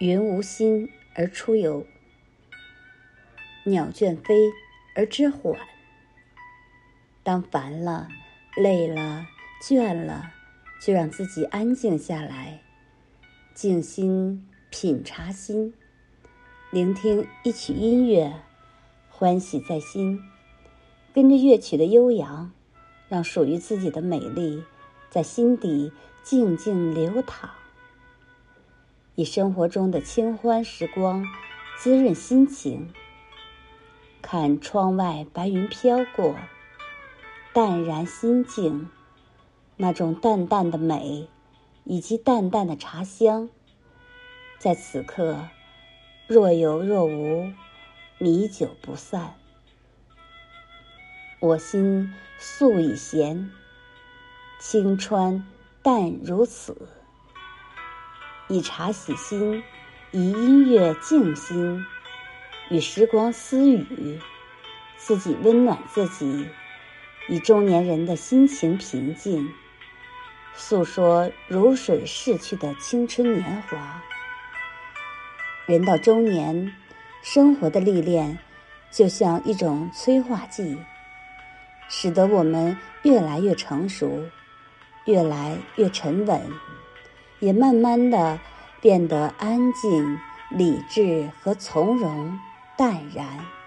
云无心而出游，鸟倦飞而知缓。当烦了、累了、倦了，就让自己安静下来，静心品茶心，聆听一曲音乐，欢喜在心，跟着乐曲的悠扬，让属于自己的美丽在心底静静流淌。以生活中的清欢时光滋润心情。看窗外白云飘过，淡然心境，那种淡淡的美，以及淡淡的茶香，在此刻若有若无，弥久不散。我心素已闲，清川淡如此。以茶洗心，以音乐静心，与时光私语，自己温暖自己，以中年人的心情平静，诉说如水逝去的青春年华。人到中年，生活的历练就像一种催化剂，使得我们越来越成熟，越来越沉稳。也慢慢的变得安静、理智和从容、淡然。